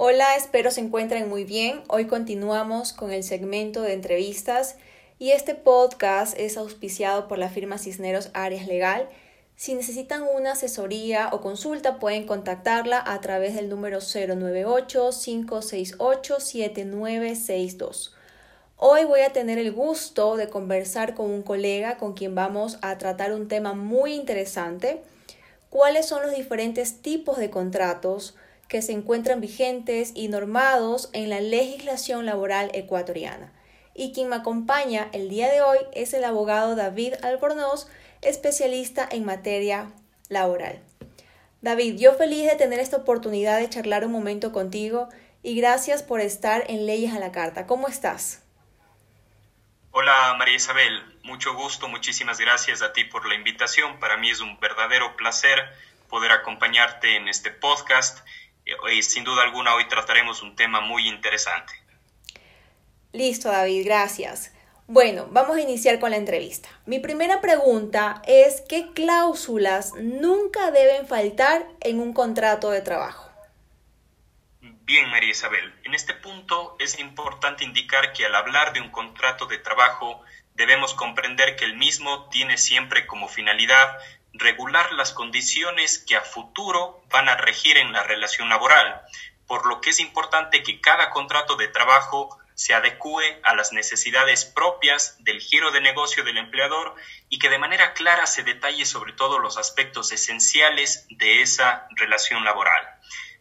Hola, espero se encuentren muy bien. Hoy continuamos con el segmento de entrevistas y este podcast es auspiciado por la firma Cisneros Áreas Legal. Si necesitan una asesoría o consulta pueden contactarla a través del número 098-568-7962. Hoy voy a tener el gusto de conversar con un colega con quien vamos a tratar un tema muy interesante. ¿Cuáles son los diferentes tipos de contratos? Que se encuentran vigentes y normados en la legislación laboral ecuatoriana. Y quien me acompaña el día de hoy es el abogado David Albornoz, especialista en materia laboral. David, yo feliz de tener esta oportunidad de charlar un momento contigo y gracias por estar en Leyes a la Carta. ¿Cómo estás? Hola María Isabel, mucho gusto, muchísimas gracias a ti por la invitación. Para mí es un verdadero placer poder acompañarte en este podcast y sin duda alguna hoy trataremos un tema muy interesante. Listo, David, gracias. Bueno, vamos a iniciar con la entrevista. Mi primera pregunta es, ¿qué cláusulas nunca deben faltar en un contrato de trabajo? Bien, María Isabel, en este punto es importante indicar que al hablar de un contrato de trabajo debemos comprender que el mismo tiene siempre como finalidad regular las condiciones que a futuro van a regir en la relación laboral, por lo que es importante que cada contrato de trabajo se adecue a las necesidades propias del giro de negocio del empleador y que de manera clara se detalle sobre todo los aspectos esenciales de esa relación laboral.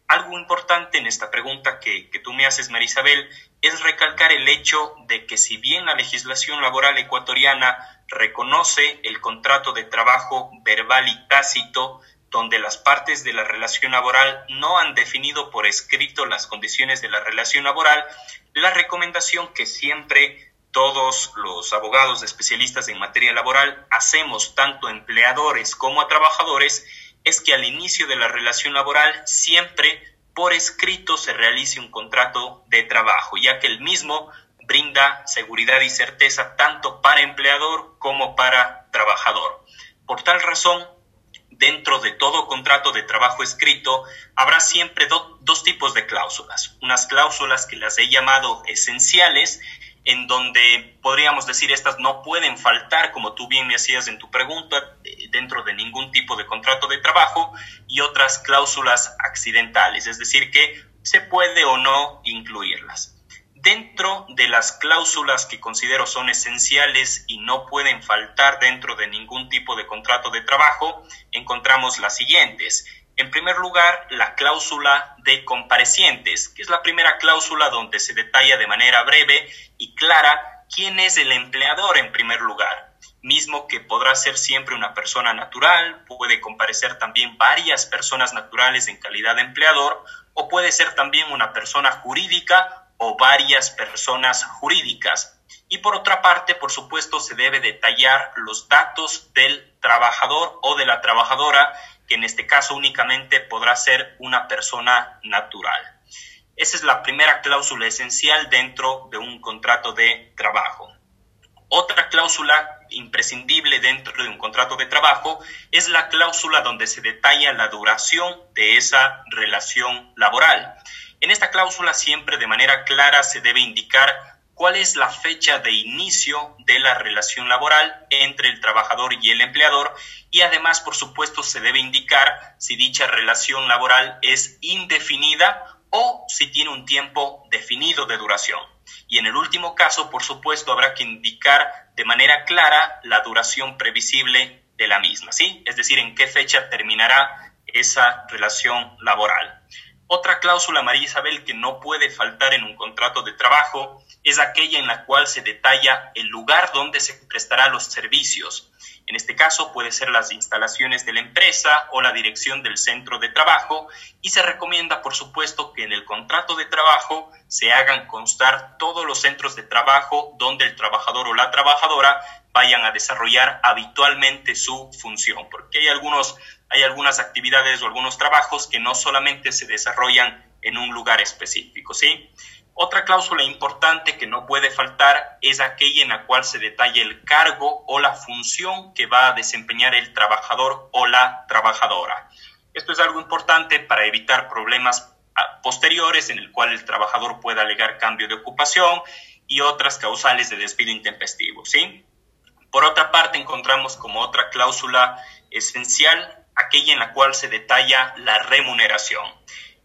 Algo importante en esta pregunta que, que tú me haces, Marisabel, es recalcar el hecho de que si bien la legislación laboral ecuatoriana reconoce el contrato de trabajo verbal y tácito donde las partes de la relación laboral no han definido por escrito las condiciones de la relación laboral, la recomendación que siempre todos los abogados especialistas en materia laboral hacemos tanto a empleadores como a trabajadores es que al inicio de la relación laboral siempre por escrito se realice un contrato de trabajo, ya que el mismo brinda seguridad y certeza tanto para empleador como para trabajador. Por tal razón, dentro de todo contrato de trabajo escrito habrá siempre dos tipos de cláusulas. Unas cláusulas que las he llamado esenciales, en donde podríamos decir estas no pueden faltar, como tú bien me hacías en tu pregunta, eh, dentro de ningún tipo de contrato de trabajo, y otras cláusulas accidentales, es decir, que se puede o no incluirlas. Dentro de las cláusulas que considero son esenciales y no pueden faltar dentro de ningún tipo de contrato de trabajo, encontramos las siguientes. En primer lugar, la cláusula de comparecientes, que es la primera cláusula donde se detalla de manera breve y clara quién es el empleador en primer lugar, mismo que podrá ser siempre una persona natural, puede comparecer también varias personas naturales en calidad de empleador, o puede ser también una persona jurídica o varias personas jurídicas. Y por otra parte, por supuesto, se debe detallar los datos del trabajador o de la trabajadora, que en este caso únicamente podrá ser una persona natural. Esa es la primera cláusula esencial dentro de un contrato de trabajo. Otra cláusula imprescindible dentro de un contrato de trabajo es la cláusula donde se detalla la duración de esa relación laboral. En esta cláusula siempre de manera clara se debe indicar cuál es la fecha de inicio de la relación laboral entre el trabajador y el empleador y además, por supuesto, se debe indicar si dicha relación laboral es indefinida o si tiene un tiempo definido de duración. Y en el último caso, por supuesto, habrá que indicar de manera clara la duración previsible de la misma, ¿sí? Es decir, en qué fecha terminará esa relación laboral. Otra cláusula, María Isabel, que no puede faltar en un contrato de trabajo es aquella en la cual se detalla el lugar donde se prestará los servicios. En este caso puede ser las instalaciones de la empresa o la dirección del centro de trabajo y se recomienda, por supuesto, que en el contrato de trabajo se hagan constar todos los centros de trabajo donde el trabajador o la trabajadora vayan a desarrollar habitualmente su función, porque hay algunos hay algunas actividades o algunos trabajos que no solamente se desarrollan en un lugar específico, ¿sí? Otra cláusula importante que no puede faltar es aquella en la cual se detalla el cargo o la función que va a desempeñar el trabajador o la trabajadora. Esto es algo importante para evitar problemas ah, posteriores en el cual el trabajador pueda alegar cambio de ocupación y otras causales de despido intempestivo, ¿sí? Por otra parte, encontramos como otra cláusula esencial aquella en la cual se detalla la remuneración.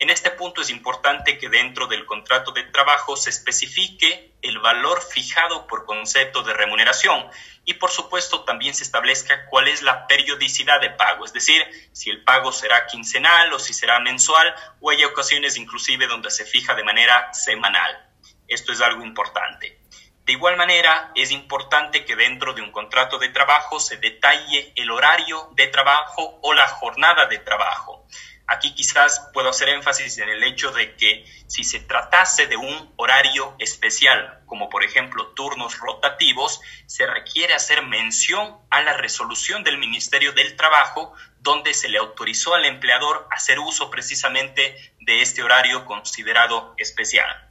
En este punto es importante que dentro del contrato de trabajo se especifique el valor fijado por concepto de remuneración y por supuesto también se establezca cuál es la periodicidad de pago, es decir, si el pago será quincenal o si será mensual o hay ocasiones inclusive donde se fija de manera semanal. Esto es algo importante. De igual manera, es importante que dentro de un contrato de trabajo se detalle el horario de trabajo o la jornada de trabajo. Aquí quizás puedo hacer énfasis en el hecho de que si se tratase de un horario especial, como por ejemplo turnos rotativos, se requiere hacer mención a la resolución del Ministerio del Trabajo donde se le autorizó al empleador hacer uso precisamente de este horario considerado especial.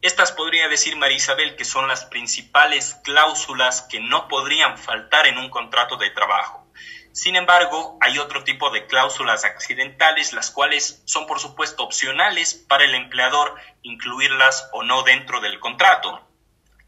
Estas podría decir María Isabel que son las principales cláusulas que no podrían faltar en un contrato de trabajo. Sin embargo, hay otro tipo de cláusulas accidentales, las cuales son por supuesto opcionales para el empleador incluirlas o no dentro del contrato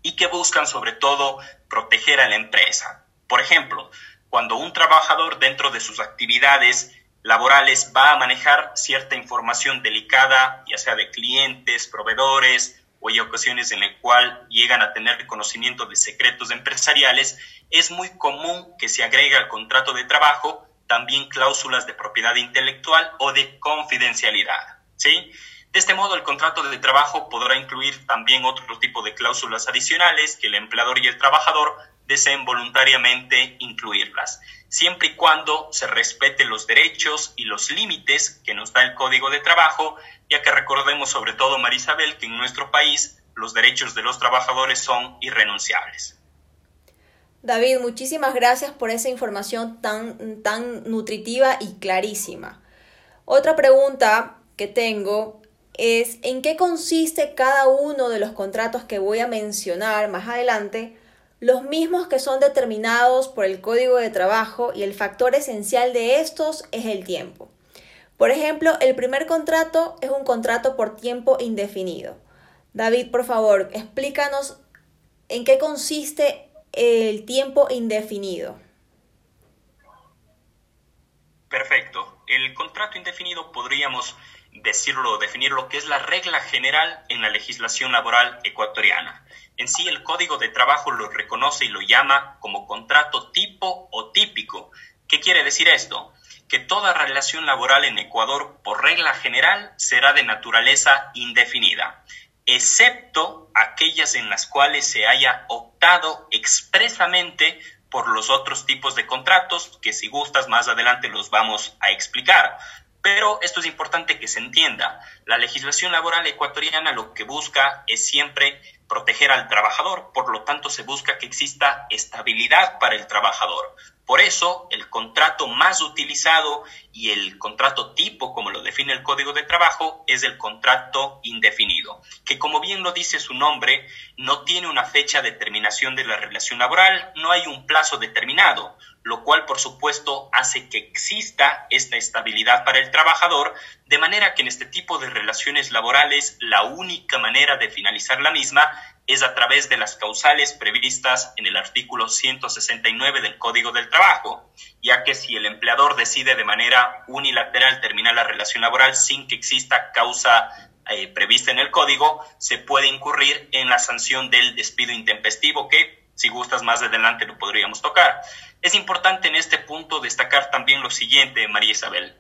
y que buscan sobre todo proteger a la empresa. Por ejemplo, cuando un trabajador dentro de sus actividades laborales va a manejar cierta información delicada, ya sea de clientes, proveedores, o hay ocasiones en las cuales llegan a tener conocimiento de secretos empresariales, es muy común que se agregue al contrato de trabajo también cláusulas de propiedad intelectual o de confidencialidad. ¿sí? De este modo, el contrato de trabajo podrá incluir también otro tipo de cláusulas adicionales que el empleador y el trabajador deseen voluntariamente incluirlas, siempre y cuando se respeten los derechos y los límites que nos da el Código de Trabajo, ya que recordemos sobre todo, Marisabel, que en nuestro país los derechos de los trabajadores son irrenunciables. David, muchísimas gracias por esa información tan, tan nutritiva y clarísima. Otra pregunta que tengo es en qué consiste cada uno de los contratos que voy a mencionar más adelante los mismos que son determinados por el código de trabajo y el factor esencial de estos es el tiempo. Por ejemplo, el primer contrato es un contrato por tiempo indefinido. David, por favor, explícanos en qué consiste el tiempo indefinido. Perfecto. El contrato indefinido podríamos decirlo, definir lo que es la regla general en la legislación laboral ecuatoriana. En sí, el Código de Trabajo lo reconoce y lo llama como contrato tipo o típico. ¿Qué quiere decir esto? Que toda relación laboral en Ecuador, por regla general, será de naturaleza indefinida, excepto aquellas en las cuales se haya optado expresamente por los otros tipos de contratos, que si gustas más adelante los vamos a explicar. Pero esto es importante que se entienda. La legislación laboral ecuatoriana lo que busca es siempre proteger al trabajador, por lo tanto se busca que exista estabilidad para el trabajador. Por eso, el contrato más utilizado y el contrato tipo, como lo define el Código de Trabajo, es el contrato indefinido, que como bien lo dice su nombre, no tiene una fecha de terminación de la relación laboral, no hay un plazo determinado, lo cual por supuesto hace que exista esta estabilidad para el trabajador, de manera que en este tipo de relaciones laborales la única manera de finalizar la misma es a través de las causales previstas en el artículo 169 del Código del Trabajo, ya que si el empleador decide de manera unilateral terminar la relación laboral sin que exista causa eh, prevista en el Código, se puede incurrir en la sanción del despido intempestivo que, si gustas más adelante, lo podríamos tocar. Es importante en este punto destacar también lo siguiente, María Isabel.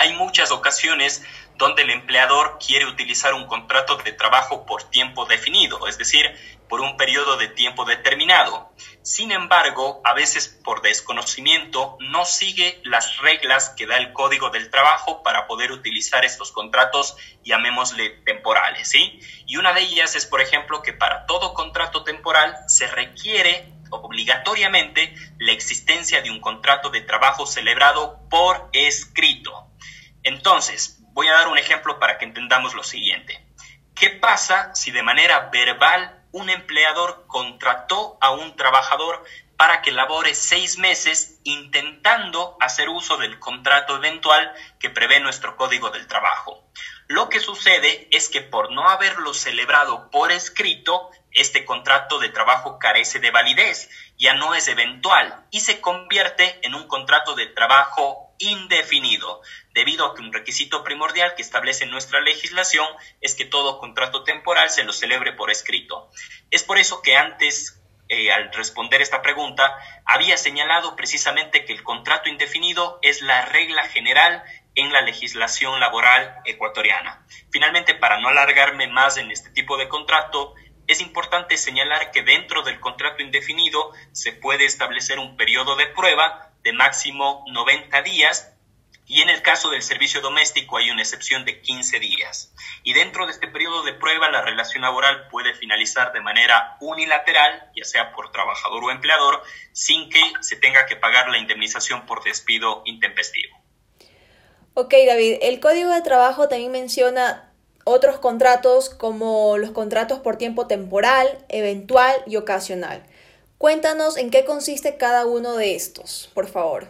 Hay muchas ocasiones donde el empleador quiere utilizar un contrato de trabajo por tiempo definido, es decir, por un periodo de tiempo determinado. Sin embargo, a veces por desconocimiento no sigue las reglas que da el Código del Trabajo para poder utilizar estos contratos, llamémosle temporales, ¿sí? Y una de ellas es, por ejemplo, que para todo contrato temporal se requiere obligatoriamente la existencia de un contrato de trabajo celebrado por escrito. Entonces, voy a dar un ejemplo para que entendamos lo siguiente. ¿Qué pasa si de manera verbal un empleador contrató a un trabajador para que labore seis meses intentando hacer uso del contrato eventual que prevé nuestro Código del Trabajo. Lo que sucede es que por no haberlo celebrado por escrito, este contrato de trabajo carece de validez, ya no es eventual y se convierte en un contrato de trabajo indefinido, debido a que un requisito primordial que establece nuestra legislación es que todo contrato temporal se lo celebre por escrito. Es por eso que antes eh, al responder esta pregunta, había señalado precisamente que el contrato indefinido es la regla general en la legislación laboral ecuatoriana. Finalmente, para no alargarme más en este tipo de contrato, es importante señalar que dentro del contrato indefinido se puede establecer un periodo de prueba de máximo 90 días y en el caso del servicio doméstico hay una excepción de 15 días. Y dentro de este periodo de prueba la relación laboral puede finalizar de manera unilateral, ya sea por trabajador o empleador, sin que se tenga que pagar la indemnización por despido intempestivo. Ok, David, el Código de Trabajo también menciona otros contratos como los contratos por tiempo temporal, eventual y ocasional. Cuéntanos en qué consiste cada uno de estos, por favor.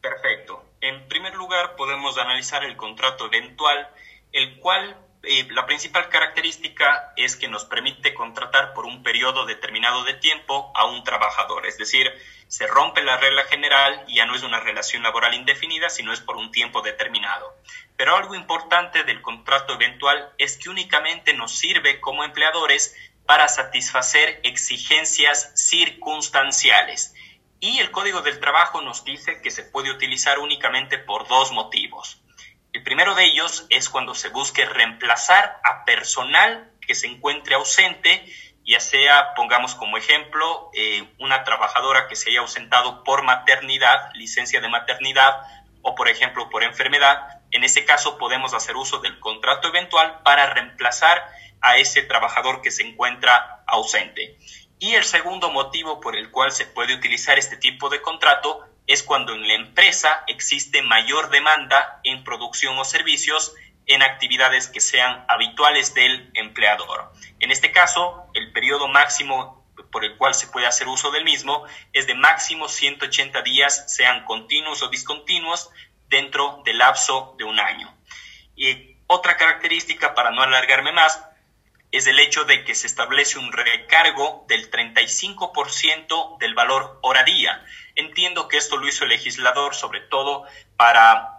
Perfecto. En primer lugar, podemos analizar el contrato eventual, el cual eh, la principal característica es que nos permite contratar por un periodo determinado de tiempo a un trabajador, es decir, se rompe la regla general y ya no es una relación laboral indefinida, sino es por un tiempo determinado. Pero algo importante del contrato eventual es que únicamente nos sirve como empleadores para satisfacer exigencias circunstanciales y el Código del Trabajo nos dice que se puede utilizar únicamente por dos motivos. El primero de ellos es cuando se busque reemplazar a personal que se encuentre ausente, ya sea, pongamos como ejemplo, eh, una trabajadora que se haya ausentado por maternidad, licencia de maternidad, o por ejemplo por enfermedad. En ese caso podemos hacer uso del contrato eventual para reemplazar a ese trabajador que se encuentra ausente. Y el segundo motivo por el cual se puede utilizar este tipo de contrato es cuando en la empresa existe mayor demanda en producción o servicios en actividades que sean habituales del empleador. En este caso, el periodo máximo por el cual se puede hacer uso del mismo es de máximo 180 días, sean continuos o discontinuos, dentro del lapso de un año. Y otra característica, para no alargarme más, es el hecho de que se establece un recargo del 35% del valor hora día. Entiendo que esto lo hizo el legislador sobre todo para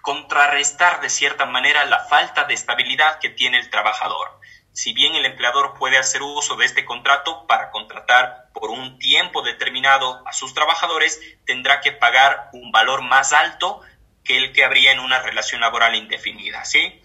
contrarrestar de cierta manera la falta de estabilidad que tiene el trabajador. Si bien el empleador puede hacer uso de este contrato para contratar por un tiempo determinado a sus trabajadores, tendrá que pagar un valor más alto que el que habría en una relación laboral indefinida. ¿sí?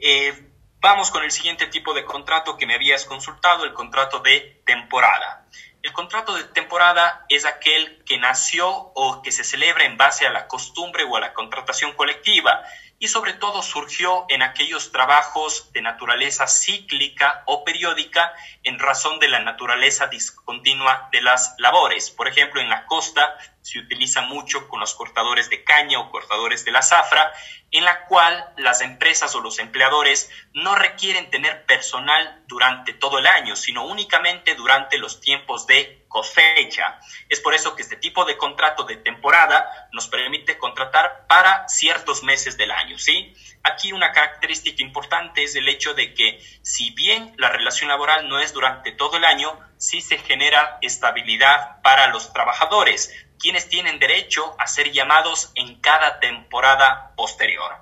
Eh, Vamos con el siguiente tipo de contrato que me habías consultado, el contrato de temporada. El contrato de temporada es aquel que nació o que se celebra en base a la costumbre o a la contratación colectiva y sobre todo surgió en aquellos trabajos de naturaleza cíclica o periódica en razón de la naturaleza discontinua de las labores. Por ejemplo, en la costa se utiliza mucho con los cortadores de caña o cortadores de la zafra, en la cual las empresas o los empleadores no requieren tener personal durante todo el año, sino únicamente durante los tiempos de cosecha. Es por eso que este tipo de contrato de temporada nos permite contratar para ciertos meses del año, ¿sí? Aquí una característica importante es el hecho de que si bien la relación laboral no es durante todo el año, sí se genera estabilidad para los trabajadores, quienes tienen derecho a ser llamados en cada temporada posterior.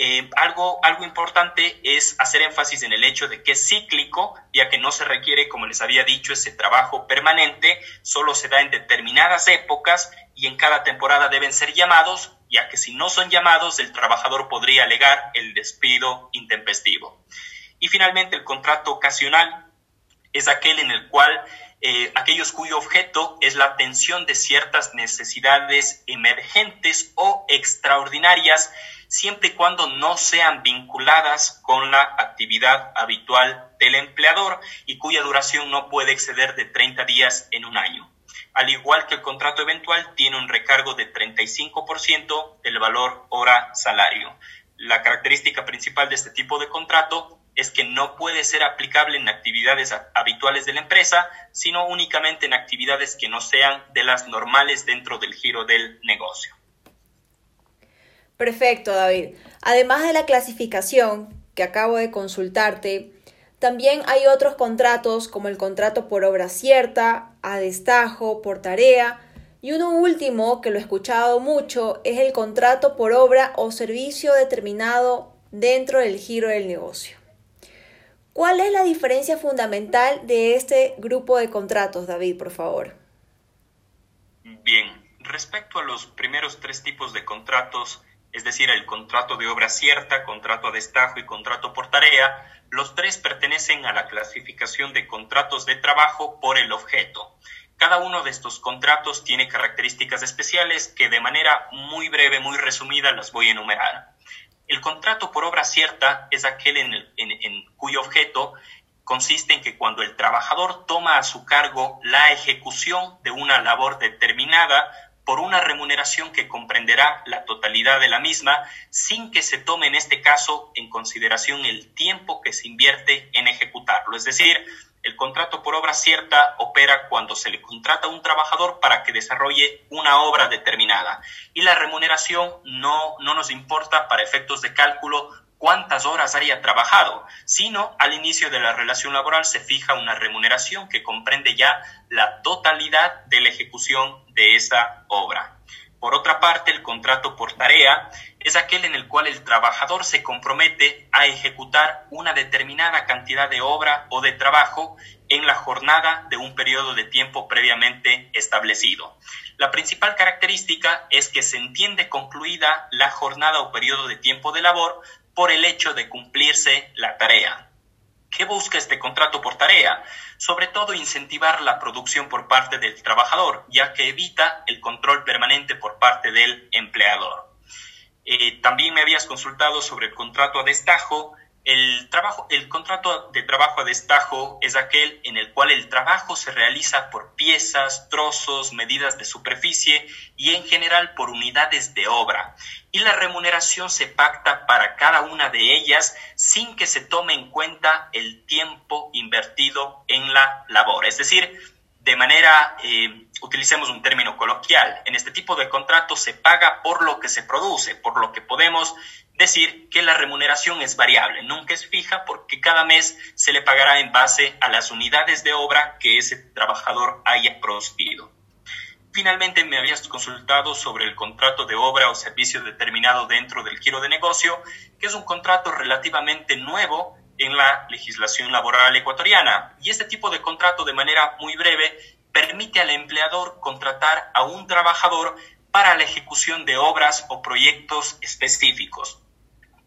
Eh, algo, algo importante es hacer énfasis en el hecho de que es cíclico, ya que no se requiere, como les había dicho, ese trabajo permanente, solo se da en determinadas épocas y en cada temporada deben ser llamados, ya que si no son llamados, el trabajador podría alegar el despido intempestivo. Y finalmente, el contrato ocasional es aquel en el cual eh, aquellos cuyo objeto es la atención de ciertas necesidades emergentes o extraordinarias siempre y cuando no sean vinculadas con la actividad habitual del empleador y cuya duración no puede exceder de 30 días en un año. Al igual que el contrato eventual, tiene un recargo de 35% del valor hora salario. La característica principal de este tipo de contrato es que no puede ser aplicable en actividades habituales de la empresa, sino únicamente en actividades que no sean de las normales dentro del giro del negocio. Perfecto, David. Además de la clasificación que acabo de consultarte, también hay otros contratos como el contrato por obra cierta, a destajo, por tarea, y uno último que lo he escuchado mucho es el contrato por obra o servicio determinado dentro del giro del negocio. ¿Cuál es la diferencia fundamental de este grupo de contratos, David, por favor? Bien, respecto a los primeros tres tipos de contratos, es decir, el contrato de obra cierta, contrato a destajo y contrato por tarea, los tres pertenecen a la clasificación de contratos de trabajo por el objeto. Cada uno de estos contratos tiene características especiales que de manera muy breve, muy resumida, las voy a enumerar. El contrato por obra cierta es aquel en, cuyo objeto consiste en que cuando el trabajador toma a su cargo la ejecución de una labor determinada por una remuneración que comprenderá la totalidad de la misma sin que se tome en este caso en consideración el tiempo que se invierte en ejecutarlo. Es decir, el contrato por obra cierta opera cuando se le contrata a un trabajador para que desarrolle una obra determinada y la remuneración no, no nos importa para efectos de cálculo cuántas horas haya trabajado, sino al inicio de la relación laboral se fija una remuneración que comprende ya la totalidad de la ejecución de esa obra. Por otra parte, el contrato por tarea es aquel en el cual el trabajador se compromete a ejecutar una determinada cantidad de obra o de trabajo en la jornada de un periodo de tiempo previamente establecido. La principal característica es que se entiende concluida la jornada o periodo de tiempo de labor por el hecho de cumplirse la tarea. ¿Qué busca este contrato por tarea? Sobre todo incentivar la producción por parte del trabajador, ya que evita el control permanente por parte del empleador. Eh, también me habías consultado sobre el contrato a destajo. El, trabajo, el contrato de trabajo a destajo es aquel en el cual el trabajo se realiza por piezas, trozos, medidas de superficie y en general por unidades de obra. Y la remuneración se pacta para cada una de ellas sin que se tome en cuenta el tiempo invertido en la labor. Es decir, de manera, eh, utilicemos un término coloquial, en este tipo de contrato se paga por lo que se produce, por lo que podemos decir que la remuneración es variable, nunca es fija porque cada mes se le pagará en base a las unidades de obra que ese trabajador haya producido. Finalmente, me habías consultado sobre el contrato de obra o servicio determinado dentro del giro de negocio, que es un contrato relativamente nuevo en la legislación laboral ecuatoriana. Y este tipo de contrato, de manera muy breve, permite al empleador contratar a un trabajador para la ejecución de obras o proyectos específicos.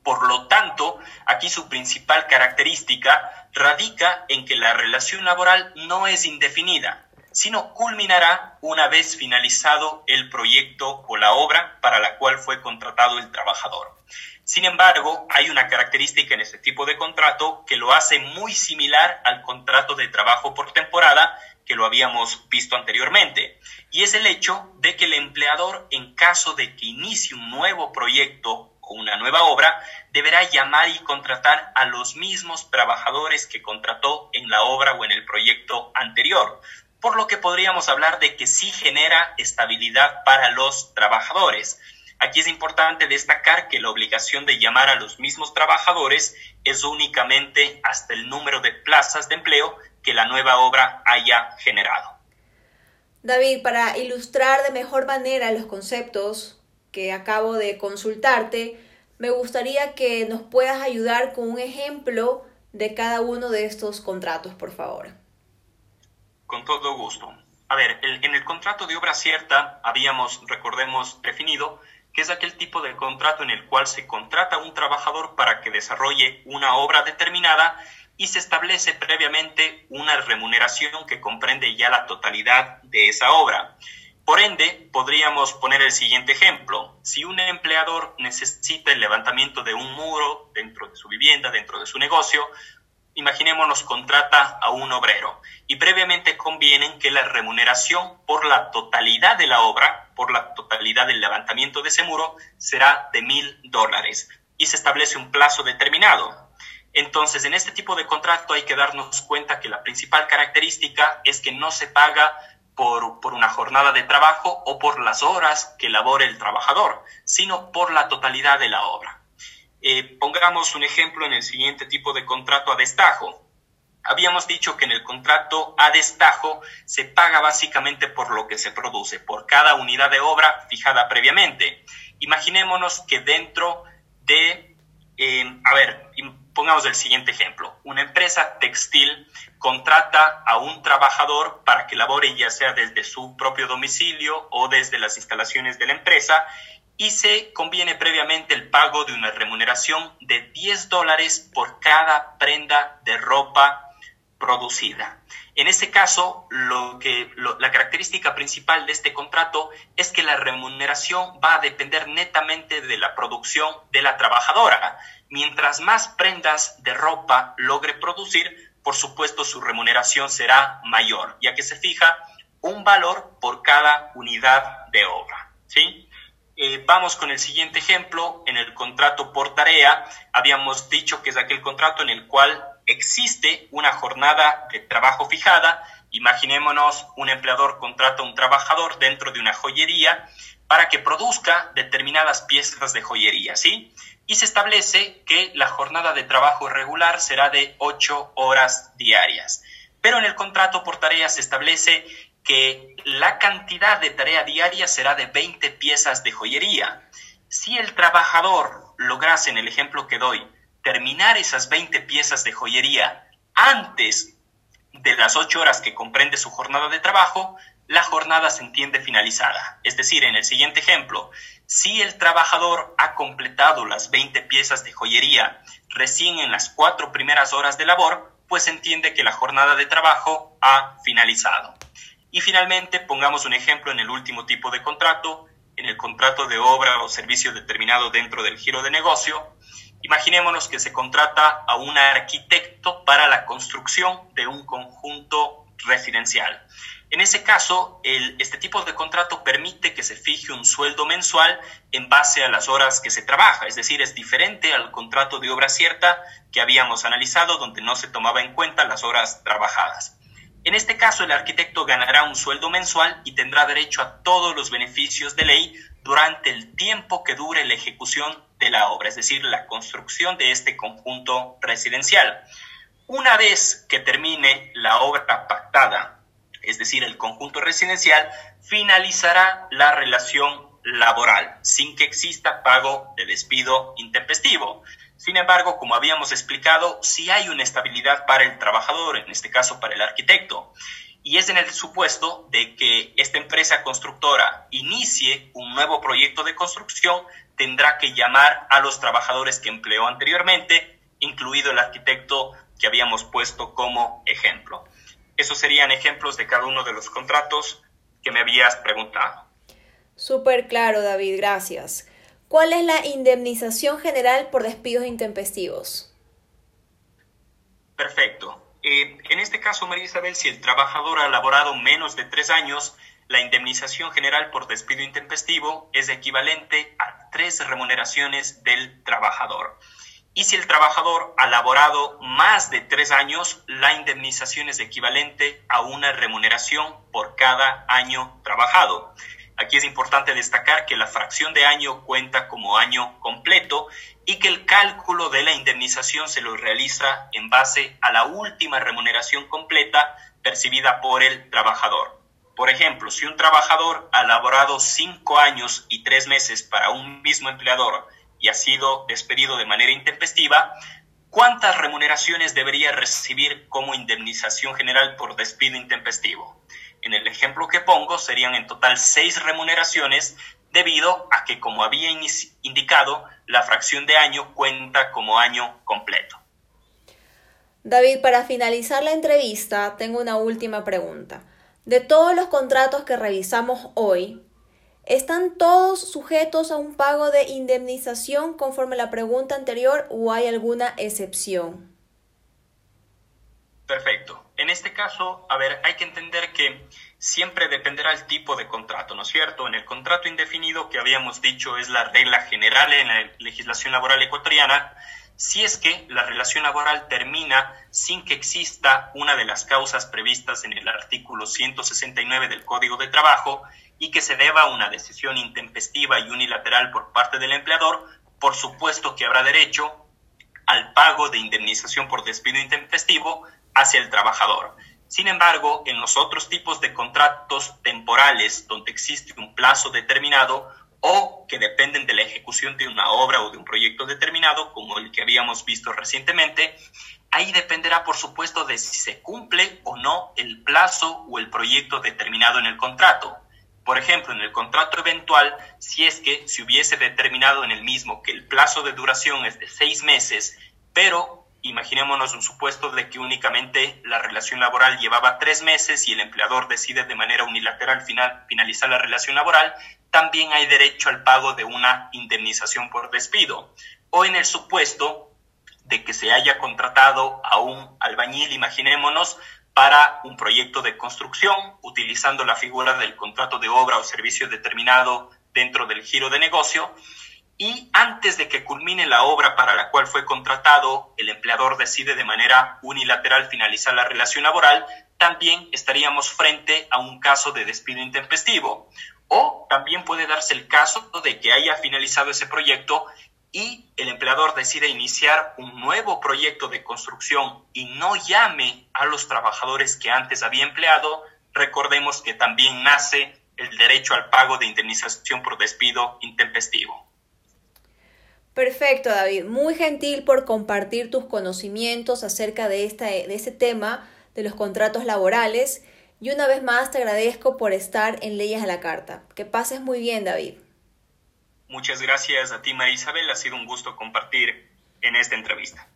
Por lo tanto, aquí su principal característica radica en que la relación laboral no es indefinida, sino culminará una vez finalizado el proyecto o la obra para la cual fue contratado el trabajador. Sin embargo, hay una característica en este tipo de contrato que lo hace muy similar al contrato de trabajo por temporada que lo habíamos visto anteriormente, y es el hecho de que el empleador, en caso de que inicie un nuevo proyecto una nueva obra, deberá llamar y contratar a los mismos trabajadores que contrató en la obra o en el proyecto anterior, por lo que podríamos hablar de que sí genera estabilidad para los trabajadores. Aquí es importante destacar que la obligación de llamar a los mismos trabajadores es únicamente hasta el número de plazas de empleo que la nueva obra haya generado. David, para ilustrar de mejor manera los conceptos que acabo de consultarte, me gustaría que nos puedas ayudar con un ejemplo de cada uno de estos contratos, por favor. Con todo gusto. A ver, en el contrato de obra cierta habíamos, recordemos, definido que es aquel tipo de contrato en el cual se contrata a un trabajador para que desarrolle una obra determinada y se establece previamente una remuneración que comprende ya la totalidad de esa obra. Por ende, podríamos poner el siguiente ejemplo. Si un empleador necesita el levantamiento de un muro dentro de su vivienda, dentro de su negocio, imaginémonos contrata a un obrero y previamente convienen que la remuneración por la totalidad de la obra, por la totalidad del levantamiento de ese muro, será de mil dólares y se establece un plazo determinado. Entonces, en este tipo de contrato hay que darnos cuenta que la principal característica es que no se paga por, una jornada de trabajo o por las horas que labore el trabajador, sino por la totalidad de la obra. Eh, pongamos un ejemplo en el siguiente tipo de contrato a destajo. Habíamos dicho que en el contrato a destajo se paga básicamente por lo que se produce, por cada unidad de obra fijada previamente. Imaginémonos que dentro de, eh, a ver, pongamos el siguiente ejemplo. Una empresa textil contrata a un trabajador para que labore ya sea desde su propio domicilio o desde las instalaciones de la empresa y se conviene previamente el pago de una remuneración de 10 dólares por cada prenda de ropa producida. En este caso, lo que, la característica principal de este contrato es que la remuneración va a depender netamente de la producción de la trabajadora. Mientras más prendas de ropa logre producir, por supuesto su remuneración será mayor, ya que se fija un valor por cada unidad de obra. ¿sí? Eh, vamos con el siguiente ejemplo. En el contrato por tarea, habíamos dicho que es aquel contrato en el cual existe una jornada de trabajo fijada. Imaginémonos un empleador contrata a un trabajador dentro de una joyería para que produzca determinadas piezas de joyería, ¿sí? Y se establece que la jornada de trabajo regular será de 8 horas diarias. Pero en el contrato por tarea se establece que la cantidad de tarea diaria será de 20 piezas de joyería. Si el trabajador lograse, en el ejemplo que doy, terminar esas 20 piezas de joyería antes de las 8 horas que comprende su jornada de trabajo, la jornada se entiende finalizada. Es decir, en el siguiente ejemplo, si el trabajador ha completado las 20 piezas de joyería recién en las cuatro primeras horas de labor, pues entiende que la jornada de trabajo ha finalizado. Y finalmente, pongamos un ejemplo en el último tipo de contrato, en el contrato de obra o servicio determinado dentro del giro de negocio, Imaginémonos que se contrata a un arquitecto para la construcción de un conjunto residencial. En ese caso, este tipo de contrato permite que se fije un sueldo mensual en base a las horas que se trabaja, es decir, es diferente al contrato de obra cierta que habíamos analizado donde no se tomaba en cuenta las horas trabajadas. En este caso, el arquitecto ganará un sueldo mensual y tendrá derecho a todos los beneficios de ley durante el tiempo que dure la ejecución de la obra, es decir, la construcción de este conjunto residencial. Una vez que termine la obra pactada, es decir, el conjunto residencial, finalizará la relación laboral sin que exista pago de despido intempestivo. Sin embargo, como habíamos explicado, si hay una estabilidad para el trabajador, en este caso para el arquitecto, y es en el supuesto de que esta empresa constructora inicie un nuevo proyecto de construcción, tendrá que llamar a los trabajadores que empleó anteriormente, incluido el arquitecto que habíamos puesto como ejemplo. Esos serían ejemplos de cada uno de los contratos que me habías preguntado. Súper claro, David, gracias. ¿Cuál es la indemnización general por despidos intempestivos? Perfecto. Eh, en este caso, María Isabel, si el trabajador ha laborado menos de tres años, la indemnización general por despido intempestivo es equivalente a tres remuneraciones del trabajador. Y si el trabajador ha laborado más de tres años, la indemnización es equivalente a una remuneración por cada año trabajado. Aquí es importante destacar que la fracción de año cuenta como año completo y que el cálculo de la indemnización se lo realiza en base a la última remuneración completa percibida por el trabajador. Por ejemplo, si un trabajador ha laborado cinco años y tres meses para un mismo empleador y ha sido despedido de manera intempestiva, ¿cuántas remuneraciones debería recibir como indemnización general por despido intempestivo? En el ejemplo que pongo serían en total seis remuneraciones debido a que, como había indicado, la fracción de año cuenta como año completo. David, para finalizar la entrevista, tengo una última pregunta. De todos los contratos que revisamos hoy, ¿están todos sujetos a un pago de indemnización conforme a la pregunta anterior o hay alguna excepción? Perfecto. En este caso, a ver, hay que entender que siempre dependerá el tipo de contrato, ¿no es cierto? En el contrato indefinido que habíamos dicho es la regla general en la legislación laboral ecuatoriana, si es que la relación laboral termina sin que exista una de las causas previstas en el artículo 169 del Código de Trabajo y que se deba a una decisión intempestiva y unilateral por parte del empleador, por supuesto que habrá derecho al pago de indemnización por despido intempestivo hacia el trabajador. Sin embargo, en los otros tipos de contratos temporales donde existe un plazo determinado o que dependen de la ejecución de una obra o de un proyecto determinado, como el que habíamos visto recientemente, ahí dependerá, por supuesto, de si se cumple o no el plazo o el proyecto determinado en el contrato. Por ejemplo, en el contrato eventual, si es que se hubiese determinado en el mismo que el plazo de duración es de seis meses, pero Imaginémonos un supuesto de que únicamente la relación laboral llevaba tres meses y el empleador decide de manera unilateral final, finalizar la relación laboral, también hay derecho al pago de una indemnización por despido. O en el supuesto de que se haya contratado a un albañil, imaginémonos, para un proyecto de construcción, utilizando la figura del contrato de obra o servicio determinado dentro del giro de negocio, y antes de que culmine la obra para la cual fue contratado, el empleador decide de manera unilateral finalizar la relación laboral, también estaríamos frente a un caso de despido intempestivo. O también puede darse el caso de que haya finalizado ese proyecto y el empleador decide iniciar un nuevo proyecto de construcción y no llame a los trabajadores que antes había empleado, recordemos que también nace el derecho al pago de indemnización por despido intempestivo. Perfecto, David. Muy gentil por compartir tus conocimientos acerca de, esta, de este tema de los contratos laborales. Y una vez más te agradezco por estar en Leyes a la Carta. Que pases muy bien, David. Muchas gracias a ti, María Isabel. Ha sido un gusto compartir en esta entrevista.